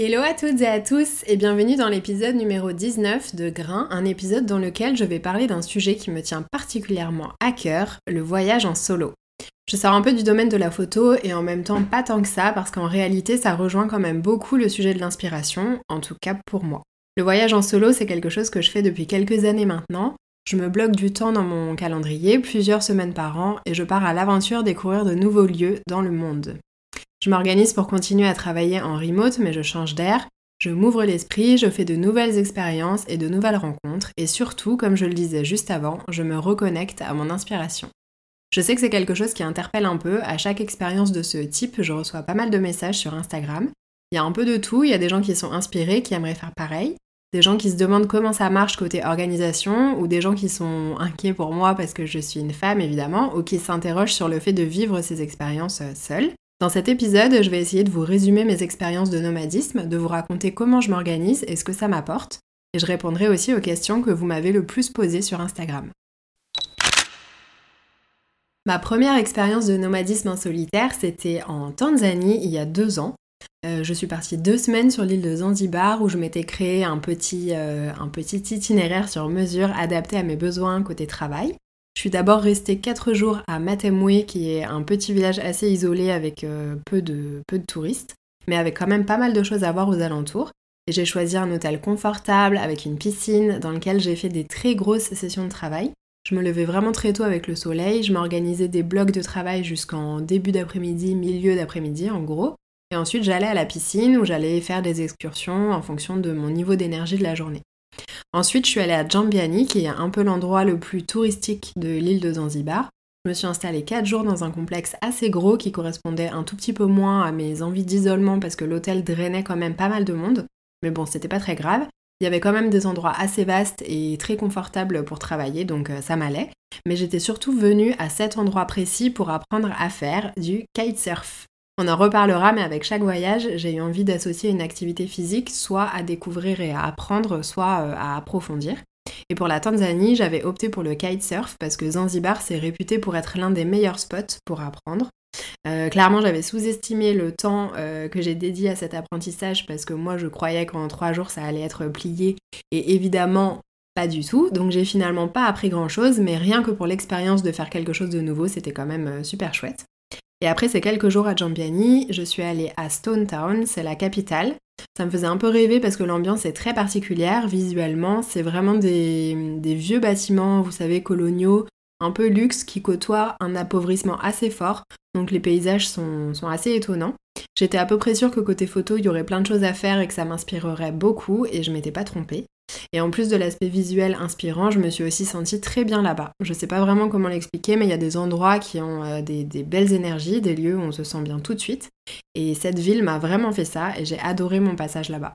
Hello à toutes et à tous et bienvenue dans l'épisode numéro 19 de Grain, un épisode dans lequel je vais parler d'un sujet qui me tient particulièrement à cœur, le voyage en solo. Je sors un peu du domaine de la photo et en même temps pas tant que ça parce qu'en réalité ça rejoint quand même beaucoup le sujet de l'inspiration, en tout cas pour moi. Le voyage en solo c'est quelque chose que je fais depuis quelques années maintenant. Je me bloque du temps dans mon calendrier, plusieurs semaines par an, et je pars à l'aventure découvrir de nouveaux lieux dans le monde. Je m'organise pour continuer à travailler en remote, mais je change d'air. Je m'ouvre l'esprit, je fais de nouvelles expériences et de nouvelles rencontres, et surtout, comme je le disais juste avant, je me reconnecte à mon inspiration. Je sais que c'est quelque chose qui interpelle un peu. À chaque expérience de ce type, je reçois pas mal de messages sur Instagram. Il y a un peu de tout. Il y a des gens qui sont inspirés, qui aimeraient faire pareil. Des gens qui se demandent comment ça marche côté organisation, ou des gens qui sont inquiets pour moi parce que je suis une femme évidemment, ou qui s'interrogent sur le fait de vivre ces expériences seules. Dans cet épisode, je vais essayer de vous résumer mes expériences de nomadisme, de vous raconter comment je m'organise et ce que ça m'apporte, et je répondrai aussi aux questions que vous m'avez le plus posées sur Instagram. Ma première expérience de nomadisme en solitaire, c'était en Tanzanie il y a deux ans. Euh, je suis partie deux semaines sur l'île de Zanzibar où je m'étais créé un petit, euh, un petit itinéraire sur mesure adapté à mes besoins côté travail. Je suis d'abord restée 4 jours à Matemwe, qui est un petit village assez isolé avec euh, peu, de, peu de touristes, mais avec quand même pas mal de choses à voir aux alentours. J'ai choisi un hôtel confortable avec une piscine dans lequel j'ai fait des très grosses sessions de travail. Je me levais vraiment très tôt avec le soleil, je m'organisais des blocs de travail jusqu'en début d'après-midi, milieu d'après-midi en gros. Et ensuite j'allais à la piscine où j'allais faire des excursions en fonction de mon niveau d'énergie de la journée. Ensuite, je suis allée à Jambiani, qui est un peu l'endroit le plus touristique de l'île de Zanzibar. Je me suis installée 4 jours dans un complexe assez gros qui correspondait un tout petit peu moins à mes envies d'isolement parce que l'hôtel drainait quand même pas mal de monde. Mais bon, c'était pas très grave. Il y avait quand même des endroits assez vastes et très confortables pour travailler, donc euh, ça m'allait. Mais j'étais surtout venue à cet endroit précis pour apprendre à faire du kitesurf. On en reparlera, mais avec chaque voyage, j'ai eu envie d'associer une activité physique soit à découvrir et à apprendre, soit euh, à approfondir. Et pour la Tanzanie, j'avais opté pour le kitesurf parce que Zanzibar s'est réputé pour être l'un des meilleurs spots pour apprendre. Euh, clairement, j'avais sous-estimé le temps euh, que j'ai dédié à cet apprentissage parce que moi, je croyais qu'en trois jours, ça allait être plié. Et évidemment, pas du tout. Donc, j'ai finalement pas appris grand-chose, mais rien que pour l'expérience de faire quelque chose de nouveau, c'était quand même super chouette. Et après ces quelques jours à Jambiani, je suis allée à Stone Town, c'est la capitale. Ça me faisait un peu rêver parce que l'ambiance est très particulière visuellement. C'est vraiment des, vieux bâtiments, vous savez, coloniaux, un peu luxe, qui côtoient un appauvrissement assez fort. Donc les paysages sont, sont assez étonnants. J'étais à peu près sûre que côté photo, il y aurait plein de choses à faire et que ça m'inspirerait beaucoup, et je m'étais pas trompée. Et en plus de l'aspect visuel inspirant, je me suis aussi sentie très bien là-bas. Je sais pas vraiment comment l'expliquer, mais il y a des endroits qui ont euh, des, des, belles énergies, des lieux où on se sent bien tout de suite. Et cette ville m'a vraiment fait ça et j'ai adoré mon passage là-bas.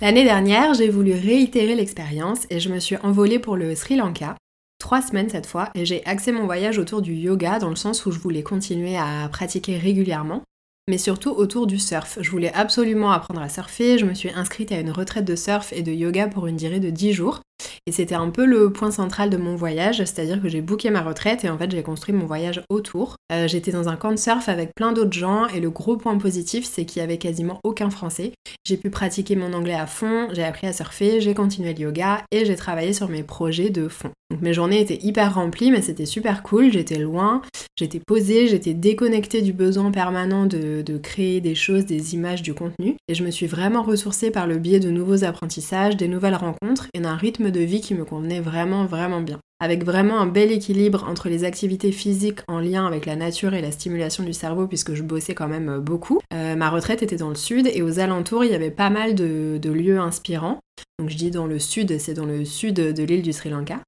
L'année dernière, j'ai voulu réitérer l'expérience et je me suis envolée pour le Sri Lanka. Trois semaines cette fois, et j'ai axé mon voyage autour du yoga dans le sens où je voulais continuer à pratiquer régulièrement mais surtout autour du surf. Je voulais absolument apprendre à surfer, je me suis inscrite à une retraite de surf et de yoga pour une durée de 10 jours. Et c'était un peu le point central de mon voyage, c'est-à-dire que j'ai booké ma retraite et en fait j'ai construit mon voyage autour. Euh, j'étais dans un camp de surf avec plein d'autres gens et le gros point positif c'est qu'il y avait quasiment aucun français. J'ai pu pratiquer mon anglais à fond, j'ai appris à surfer, j'ai continué le yoga et j'ai travaillé sur mes projets de fond. Donc mes journées étaient hyper remplies mais c'était super cool, j'étais loin, j'étais posée, j'étais déconnectée du besoin permanent de, de créer des choses, des images, du contenu et je me suis vraiment ressourcée par le biais de nouveaux apprentissages, des nouvelles rencontres et d'un rythme de vie qui me convenait vraiment vraiment bien. Avec vraiment un bel équilibre entre les activités physiques en lien avec la nature et la stimulation du cerveau puisque je bossais quand même euh, beaucoup. Euh, ma retraite était dans le sud et aux alentours il y avait pas mal de, lieux inspirants. Donc je dis dans le sud, c'est dans le sud de l'île du Sri Lanka.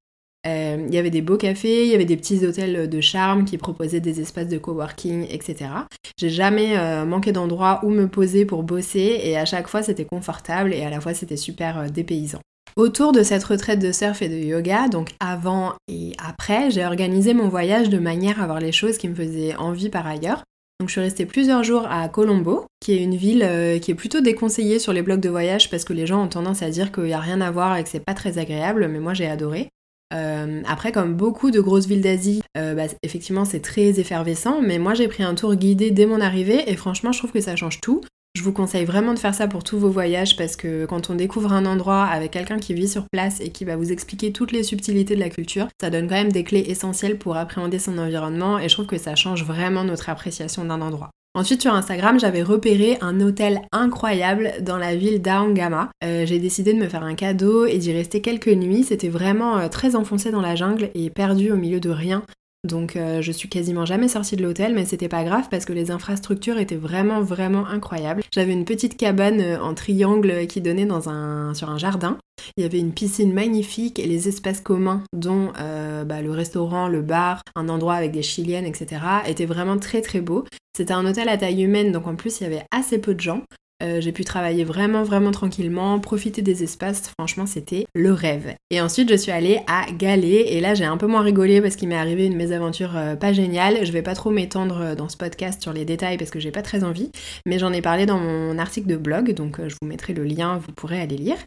Euh, il y avait des beaux cafés, il y avait des petits hôtels de charme qui proposaient des espaces de coworking, etc. J'ai jamais manqué d'endroit où me poser pour bosser et à chaque fois c'était confortable et à la fois c'était super dépaysant. Autour de cette retraite de surf et de yoga, donc avant et après, j'ai organisé mon voyage de manière à voir les choses qui me faisaient envie par ailleurs. Donc je suis restée plusieurs jours à Colombo, qui est une ville qui est plutôt déconseillée sur les blogs de voyage parce que les gens ont tendance à dire qu'il n'y a rien à voir et que c'est pas très agréable, mais moi j'ai adoré. Euh, après, comme beaucoup de grosses villes d'Asie, euh, bah, effectivement, c'est très effervescent, mais moi j'ai pris un tour guidé dès mon arrivée et franchement, je trouve que ça change tout. Je vous conseille vraiment de faire ça pour tous vos voyages parce que quand on découvre un endroit avec quelqu'un qui vit sur place et qui va vous expliquer toutes les subtilités de la culture, ça donne quand même des clés essentielles pour appréhender son environnement et je trouve que ça change vraiment notre appréciation d'un endroit. Ensuite sur Instagram j'avais repéré un hôtel incroyable dans la ville d'Aongama. Euh, j'ai décidé de me faire un cadeau et d'y rester quelques nuits. C'était vraiment euh, très enfoncé dans la jungle et perdu au milieu de rien. Donc euh, je suis quasiment jamais sortie de l'hôtel, mais c'était pas grave parce que les infrastructures étaient vraiment vraiment incroyables. J'avais une petite cabane euh, en triangle qui donnait dans un, sur un jardin. Il y avait une piscine magnifique et les espaces communs, dont euh, bah, le restaurant, le bar, un endroit avec des chiliennes, etc., étaient vraiment très très beaux. C'était un hôtel à taille humaine, donc en plus il y avait assez peu de gens. Euh, j'ai pu travailler vraiment vraiment tranquillement, profiter des espaces, franchement c'était le rêve. Et ensuite je suis allée à Galé et là j'ai un peu moins rigolé parce qu'il m'est arrivé une mésaventure euh, pas géniale. Je vais pas trop m'étendre euh, dans ce podcast sur les détails parce que j'ai pas très envie, mais j'en ai parlé dans mon article de blog, donc je vous mettrai le lien, vous pourrez aller lire.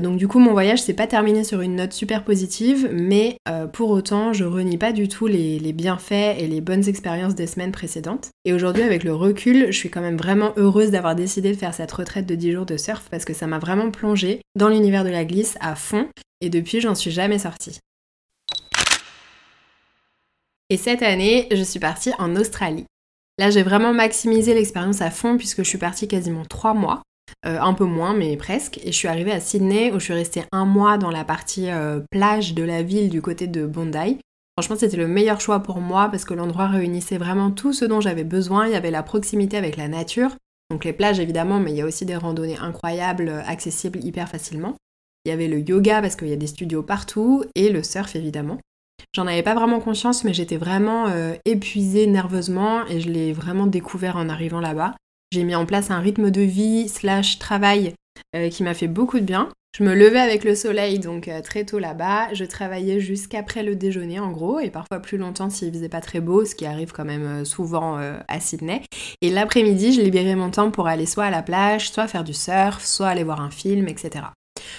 donc du coup mon voyage s'est pas terminé sur une note super positive, mais pour autant je renie pas du tout les, les bienfaits et les bonnes expériences des semaines précédentes. Et aujourd'hui avec le recul, je suis quand même vraiment heureuse d'avoir décidé de faire ça retraite de 10 jours de surf parce que ça m'a vraiment plongé dans l'univers de la glisse à fond et depuis j'en suis jamais sortie. Et cette année, je suis partie en Australie. Là, j'ai vraiment maximisé l'expérience à fond puisque je suis partie quasiment 3 mois. Euh, un peu moins, mais presque. Et je suis arrivée à Sydney où je suis restée un mois dans la partie euh, plage de la ville du côté de Bondi. Franchement, c'était le meilleur choix pour moi parce que l'endroit réunissait vraiment tout ce dont j'avais besoin. Il y avait la proximité avec la nature, donc les plages évidemment, mais il y a aussi des randonnées incroyables, euh, accessibles hyper facilement. Il y avait le yoga parce qu'il y a des studios partout et le surf évidemment. J'en avais pas vraiment conscience, mais j'étais vraiment euh, épuisée nerveusement et je l'ai vraiment découvert en arrivant là-bas. J'ai mis en place un rythme de vie slash travail euh, qui m'a fait beaucoup de bien. Je me levais avec le soleil, donc euh, très tôt là-bas. Je travaillais jusqu'après le déjeuner, en gros, et parfois plus longtemps s'il faisait pas très beau, ce qui arrive quand même euh, souvent à Sydney. Et l'après-midi, je libérais mon temps pour aller soit à la plage, soit faire du surf, soit aller voir un film, etc.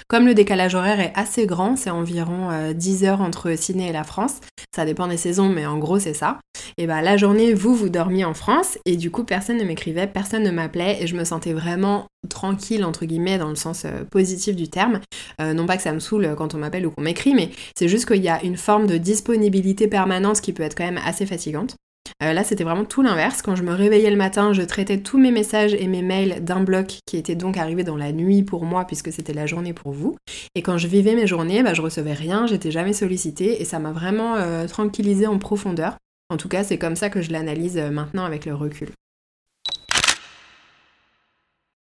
Comme le décalage horaire est assez grand, c'est environ 10 heures entre Sydney et la France, ça dépend des saisons, mais en gros c'est ça. Et bah la journée, vous, vous dormiez en France, et du coup personne ne m'écrivait, personne ne m'appelait, et je me sentais vraiment tranquille entre guillemets dans le sens euh, positif du terme. Euh, non pas que ça me saoule quand on m'appelle ou qu'on m'écrit, mais c'est juste qu'il y a une forme de disponibilité permanente qui peut être quand même assez fatigante. Euh, là, c'était vraiment tout l'inverse. Quand je me réveillais le matin, je traitais tous mes messages et mes mails d'un bloc qui était donc arrivé dans la nuit pour moi, puisque c'était la journée pour vous. Et quand je vivais mes journées, bah, je recevais rien, j'étais jamais sollicitée, et ça m'a vraiment tranquillisée en profondeur. En tout cas, c'est comme ça que je l'analyse maintenant avec le recul.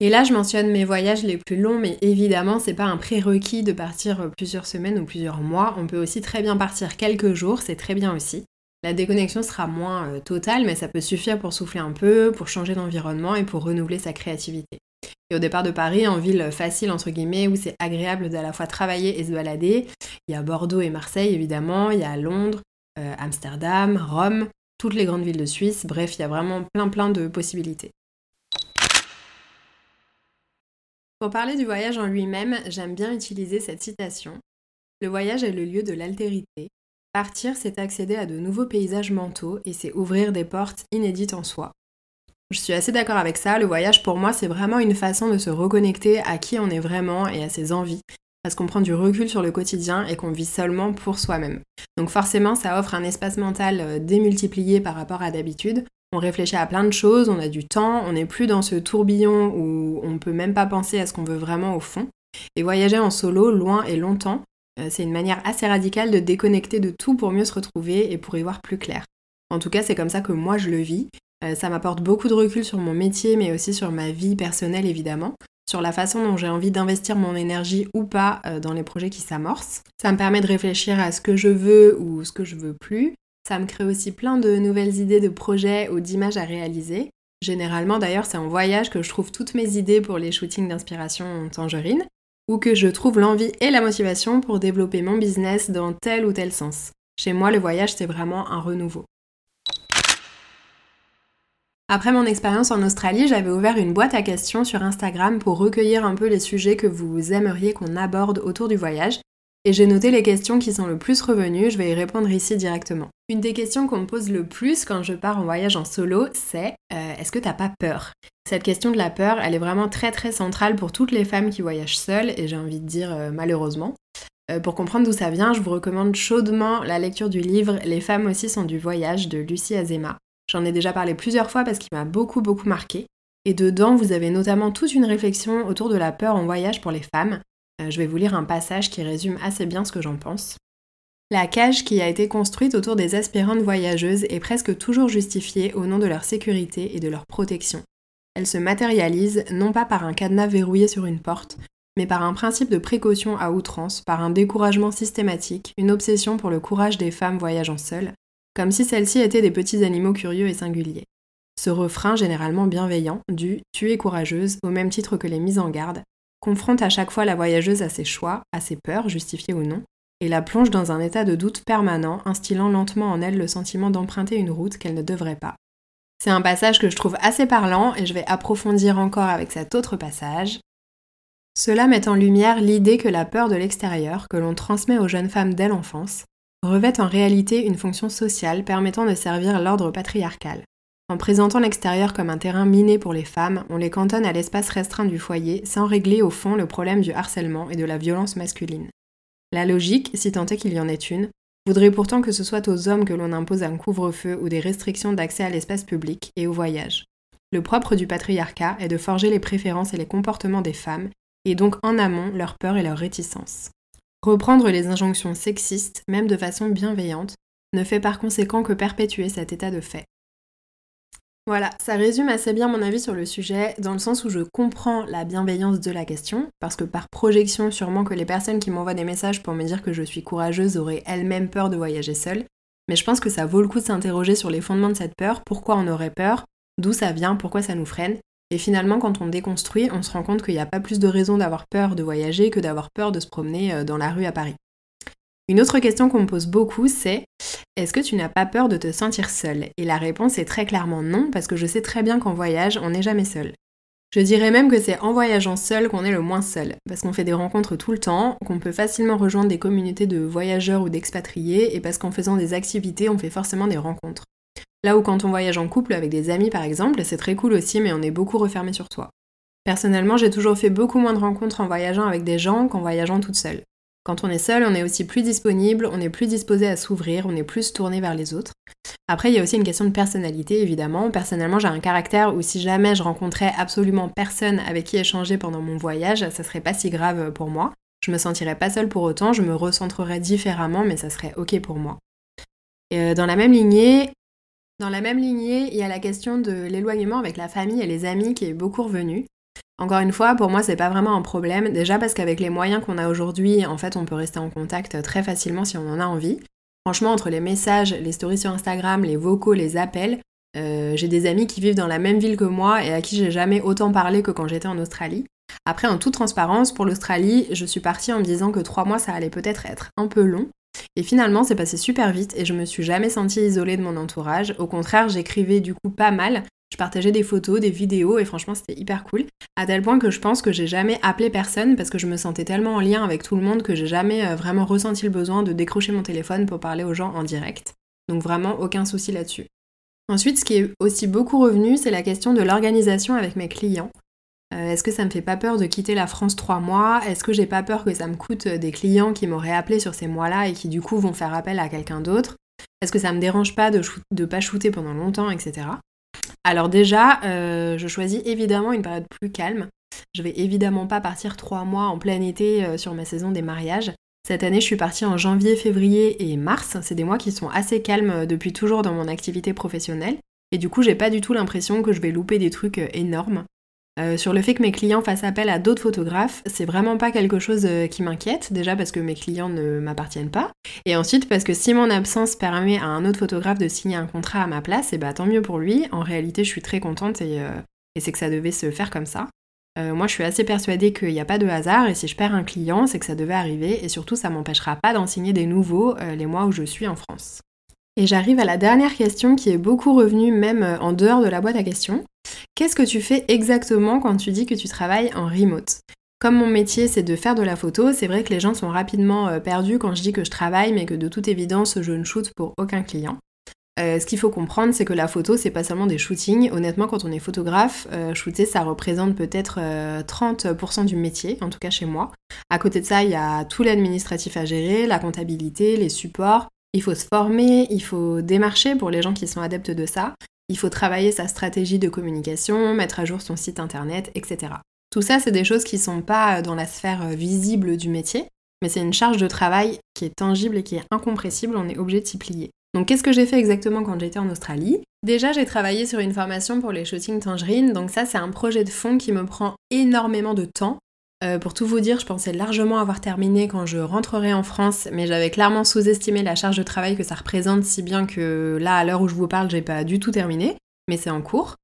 Et là, je mentionne mes voyages les plus longs, mais évidemment, c'est pas un prérequis de partir plusieurs semaines ou plusieurs mois. On peut aussi très bien partir quelques jours, c'est très bien aussi. La déconnexion sera moins euh, totale, mais ça peut suffire pour souffler un peu, pour changer d'environnement et pour renouveler sa créativité. Et au départ de Paris, en ville facile entre guillemets, où c'est agréable d'à la fois travailler et se balader, il y a Bordeaux et Marseille évidemment, il y a Londres, euh, Amsterdam, Rome, toutes les grandes villes de Suisse, bref, il y a vraiment plein plein de possibilités. Pour parler du voyage en lui-même, j'aime bien utiliser cette citation. Le voyage est le lieu de l'altérité. Partir, c'est accéder à de nouveaux paysages mentaux et c'est ouvrir des portes inédites en soi. Je suis assez d'accord avec ça, le voyage pour moi c'est vraiment une façon de se reconnecter à qui on est vraiment et à ses envies, parce qu'on prend du recul sur le quotidien et qu'on vit seulement pour soi-même. Donc forcément ça offre un espace mental euh, démultiplié par rapport à d'habitude, on réfléchit à plein de choses, on a du temps, on n'est plus dans ce tourbillon où on peut même pas penser à ce qu'on veut vraiment au fond. Et voyager en solo, loin et longtemps, c'est une manière assez radicale de déconnecter de tout pour mieux se retrouver et pour y voir plus clair. En tout cas, c'est comme ça que moi je le vis. Euh, ça m'apporte beaucoup de recul sur mon métier, mais aussi sur ma vie personnelle évidemment, sur la façon dont j'ai envie d'investir mon énergie ou pas euh, dans les projets qui s'amorcent. Ça me permet de réfléchir à ce que je veux ou ce que je veux plus. Ça me crée aussi plein de nouvelles idées de projets ou d'images à réaliser. Généralement d'ailleurs c'est en voyage que je trouve toutes mes idées pour les shootings d'inspiration tangerine ou que je trouve l'envie et la motivation pour développer mon business dans tel ou tel sens. Chez moi le voyage c'est vraiment un renouveau. Après mon expérience en Australie, j'avais ouvert une boîte à questions sur Instagram pour recueillir un peu les sujets que vous aimeriez qu'on aborde autour du voyage. Et j'ai noté les questions qui sont le plus revenues, je vais y répondre ici directement. Une des questions qu'on me pose le plus quand je pars en voyage en solo, c'est euh, est-ce que t'as pas peur? Cette question de la peur, elle est vraiment très très centrale pour toutes les femmes qui voyagent seules, et j'ai envie de dire euh, malheureusement. Euh, pour comprendre d'où ça vient, je vous recommande chaudement la lecture du livre Les femmes aussi sont du voyage de Lucie Azema. J'en ai déjà parlé plusieurs fois parce qu'il m'a beaucoup beaucoup marqué. Et dedans, vous avez notamment toute une réflexion autour de la peur en voyage pour les femmes. Euh, je vais vous lire un passage qui résume assez bien ce que j'en pense. La cage qui a été construite autour des aspirantes voyageuses est presque toujours justifiée au nom de leur sécurité et de leur protection. Elle se matérialise non pas par un cadenas verrouillé sur une porte, mais par un principe de précaution à outrance, par un découragement systématique, une obsession pour le courage des femmes voyageant seules, comme si celles-ci étaient des petits animaux curieux et singuliers. Ce refrain, généralement bienveillant, du Tu es courageuse, au même titre que les mises en garde, confronte à chaque fois la voyageuse à ses choix, à ses peurs, justifiées ou non, et la plonge dans un état de doute permanent, instillant lentement en elle le sentiment d'emprunter une route qu'elle ne devrait pas. C'est un passage que je trouve assez parlant et je vais approfondir encore avec cet autre passage. Cela met en lumière l'idée que la peur de l'extérieur, que l'on transmet aux jeunes femmes dès l'enfance, revêtent en réalité une fonction sociale permettant de servir l'ordre patriarcal. En présentant l'extérieur comme un terrain miné pour les femmes, on les cantonne à l'espace restreint du foyer sans régler au fond le problème du harcèlement et de la violence masculine. La logique, si tant est qu'il y en ait une, voudrait pourtant que ce soit aux hommes que l'on impose un couvre-feu ou des restrictions d'accès à l'espace public et au voyage. Le propre du patriarcat est de forger les préférences et les comportements des femmes, et donc en amont leur peur et leur réticence. Reprendre les injonctions sexistes, même de façon bienveillante, ne fait par conséquent que perpétuer cet état de fait. Voilà, ça résume assez bien mon avis sur le sujet, dans le sens où je comprends la bienveillance de la question, parce que par projection, sûrement que les personnes qui m'envoient des messages pour me dire que je suis courageuse auraient elles-mêmes peur de voyager seule, mais je pense que ça vaut le coup de s'interroger sur les fondements de cette peur, pourquoi on aurait peur, d'où ça vient, pourquoi ça nous freine, et finalement, quand on déconstruit, on se rend compte qu'il n'y a pas plus de raison d'avoir peur de voyager que d'avoir peur de se promener euh, dans la rue à Paris. Une autre question qu'on me pose beaucoup, c'est est-ce que tu n'as pas peur de te sentir seule? Et la réponse est très clairement non, parce que je sais très bien qu'en voyage, on n'est jamais seul. Je dirais même que c'est en voyageant seul qu'on est le moins seul, parce qu'on fait des rencontres tout le temps, qu'on peut facilement rejoindre des communautés de voyageurs ou d'expatriés, et parce qu'en faisant des activités, on fait forcément des rencontres. Là où quand on voyage en couple avec des amis par exemple, c'est très cool aussi, mais on est beaucoup refermé sur soi. Personnellement, j'ai toujours fait beaucoup moins de rencontres en voyageant avec des gens qu'en voyageant toute seule. Quand on est seul, on est aussi plus disponible, on est plus disposé à s'ouvrir, on est plus tourné vers les autres. Après, il y a aussi une question de personnalité, évidemment. Personnellement, j'ai un caractère où si jamais je rencontrais absolument personne avec qui échanger pendant mon voyage, ça serait pas si grave pour moi. Je me sentirais pas seule pour autant, je me recentrerais différemment, mais ça serait ok pour moi. Euh, dans la même lignée, dans la même lignée, il y a la question de l'éloignement avec la famille et les amis qui est beaucoup revenu. Encore une fois, pour moi, c'est pas vraiment un problème. Déjà parce qu'avec les moyens qu'on a aujourd'hui, en fait, on peut rester en contact très facilement si on en a envie. Franchement, entre les messages, les stories sur Instagram, les vocaux, les appels, euh, j'ai des amis qui vivent dans la même ville que moi et à qui j'ai jamais autant parlé que quand j'étais en Australie. Après, en toute transparence, pour l'Australie, je suis partie en me disant que trois mois, ça allait peut-être être un peu long. Et finalement, c'est passé super vite et je me suis jamais sentie isolée de mon entourage. Au contraire, j'écrivais du coup pas mal. Je partageais des photos, des vidéos et franchement, c'était hyper cool. À tel point que je pense que j'ai jamais appelé personne parce que je me sentais tellement en lien avec tout le monde que j'ai jamais euh, vraiment ressenti le besoin de décrocher mon téléphone pour parler aux gens en direct. Donc vraiment aucun souci là-dessus. Ensuite, ce qui est aussi beaucoup revenu, c'est la question de l'organisation avec mes clients. Euh, est-ce que ça me fait pas peur de quitter la France trois mois? Est-ce que j'ai pas peur que ça me coûte euh, des clients qui m'auraient appelé sur ces mois-là et qui du coup vont faire appel à quelqu'un d'autre? Est-ce que ça me dérange pas de, ne pas shooter pendant longtemps, etc. Alors déjà, euh, je choisis évidemment une période plus calme. Je vais évidemment pas partir trois mois en plein été sur ma saison des mariages. Cette année, je suis partie en janvier, février et mars. C'est des mois qui sont assez calmes depuis toujours dans mon activité professionnelle. Et du coup, j'ai pas du tout l'impression que je vais louper des trucs euh, énormes. Euh, sur le fait que mes clients fassent appel à d'autres photographes, c'est vraiment pas quelque chose euh, qui m'inquiète, déjà parce que mes clients ne m'appartiennent pas, et ensuite parce que si mon absence permet à un autre photographe de signer un contrat à ma place, et bah tant mieux pour lui, en réalité je suis très contente et, et c'est que ça devait se faire comme ça. moi je suis assez persuadée qu'il n'y a pas de hasard, et si je perds un client, c'est que ça devait arriver, et surtout ça m'empêchera pas d'en signer des nouveaux les mois où je suis en France. Et j'arrive à la dernière question qui est beaucoup revenue même euh, en dehors de la boîte à questions. Qu'est-ce que tu fais exactement quand tu dis que tu travailles en remote? Comme mon métier c'est de faire de la photo, c'est vrai que les gens sont rapidement euh, perdus quand je dis que je travaille mais que de toute évidence je ne shoote pour aucun client. Euh, ce qu'il faut comprendre, c'est que la photo, c'est pas seulement des shootings. Honnêtement, quand on est photographe, shooter, ça représente peut-être 30% du métier, en tout cas chez moi. À côté de ça, il y a tout l'administratif à gérer, la comptabilité, les supports, il faut se former, il faut démarcher pour les gens qui sont adeptes de ça, il faut travailler sa stratégie de communication, mettre à jour son site internet, etc. Tout ça, c'est des choses qui ne sont pas dans la sphère visible du métier, mais c'est une charge de travail qui est tangible et qui est incompressible, on est obligé de s'y plier. Donc qu'est-ce que j'ai fait exactement quand j'étais en Australie? Déjà, j'ai travaillé sur une formation pour les shootings tangerines, donc ça c'est un projet de fond qui me prend énormément de temps euh, pour tout vous dire, je pensais largement avoir terminé quand je rentrerai en France, mais j'avais clairement sous-estimé la charge de travail que ça représente, si bien que là, à l'heure où je vous parle, j'ai pas du tout terminé, mais c'est en cours.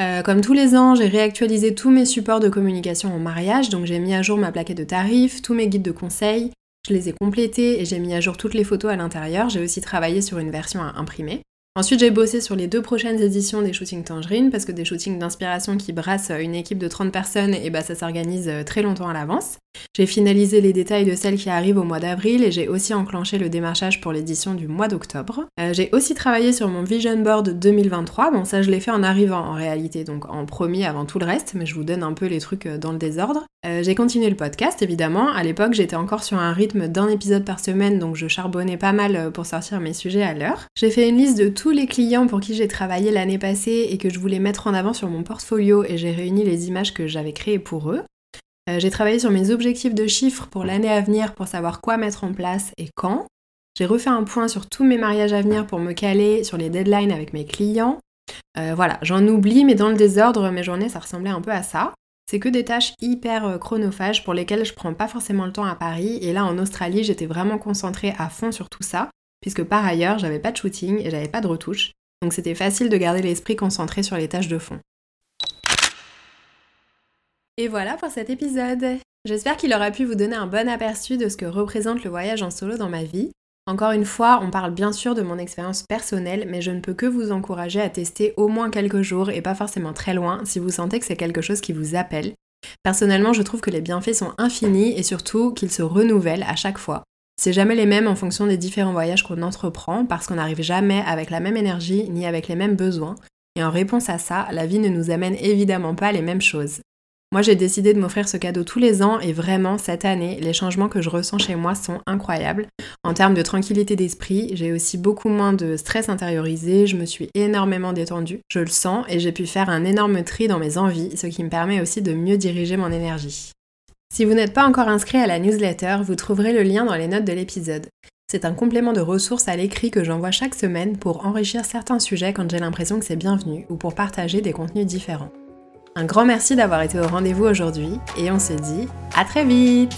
Euh, comme tous les ans, j'ai réactualisé tous mes supports de communication en mariage, donc j'ai mis à jour ma plaquette de tarifs, tous mes guides de conseils, je les ai complétés et j'ai mis à jour toutes les photos à l'intérieur. J'ai aussi travaillé sur une version à imprimer. Ensuite, j'ai bossé sur les deux prochaines éditions des shootings Tangerine, parce que des shootings d'inspiration qui brassent une équipe de 30 personnes, et bah ça s'organise euh, très longtemps à l'avance. J'ai finalisé les détails de celles qui arrivent au mois d'avril et j'ai aussi enclenché le démarchage pour l'édition du mois d'octobre. Euh, j'ai aussi travaillé sur mon vision board 2023. Bon, ça je l'ai fait en arrivant en réalité, donc en promis avant tout le reste, mais je vous donne un peu les trucs euh, dans le désordre. J'ai continué le podcast évidemment. À l'époque, j'étais encore sur un rythme d'un épisode par semaine, donc je charbonnais pas mal pour sortir mes sujets à l'heure. J'ai fait une liste de tous les clients pour qui j'ai travaillé l'année passée et que je voulais mettre en avant sur mon portfolio et j'ai réuni les images que j'avais créées pour eux. Euh, j'ai travaillé sur mes objectifs de chiffres pour l'année à venir pour savoir quoi mettre en place et quand. J'ai refait un point sur tous mes mariages à venir pour me caler sur les deadlines avec mes clients. Euh, voilà, j'en oublie, mais dans le désordre, mes journées, ça ressemblait un peu à ça. C'est que des tâches hyper euh, chronophages pour lesquelles je prends pas forcément le temps à Paris. Et là, en Australie, j'étais vraiment concentrée à fond sur tout ça, puisque par ailleurs, j'avais pas de shooting et j'avais pas de retouches. Donc c'était facile de garder l'esprit concentré sur les tâches de fond. Et voilà pour cet épisode. J'espère qu'il aura pu vous donner un bon aperçu de ce que représente le voyage en solo dans ma vie. Encore une fois, on parle bien sûr de mon expérience personnelle, mais je ne peux que vous encourager à tester au moins quelques jours et pas forcément très loin si vous sentez que c'est quelque chose qui vous appelle. Personnellement, je trouve que les bienfaits sont infinis et surtout qu'ils se renouvellent à chaque fois. C'est jamais les mêmes en fonction des différents voyages qu'on entreprend parce qu'on n'arrive jamais avec la même énergie ni avec les mêmes besoins. Et en réponse à ça, la vie ne nous amène évidemment pas les mêmes choses. Moi, j'ai décidé de m'offrir ce cadeau tous les ans et vraiment, cette année, les changements que je ressens chez moi sont incroyables. En termes de tranquillité d'esprit, j'ai aussi beaucoup moins de stress intériorisé, je me suis énormément détendue, je le sens et j'ai pu faire un énorme tri dans mes envies, ce qui me permet aussi de mieux diriger mon énergie. Si vous n'êtes pas encore inscrit à la newsletter, vous trouverez le lien dans les notes de l'épisode. C'est un complément de ressources à l'écrit que j'envoie chaque semaine pour enrichir certains sujets quand j'ai l'impression que c'est bienvenu ou pour partager des contenus différents. Un grand merci d'avoir été au rendez-vous aujourd'hui et on se dit à très vite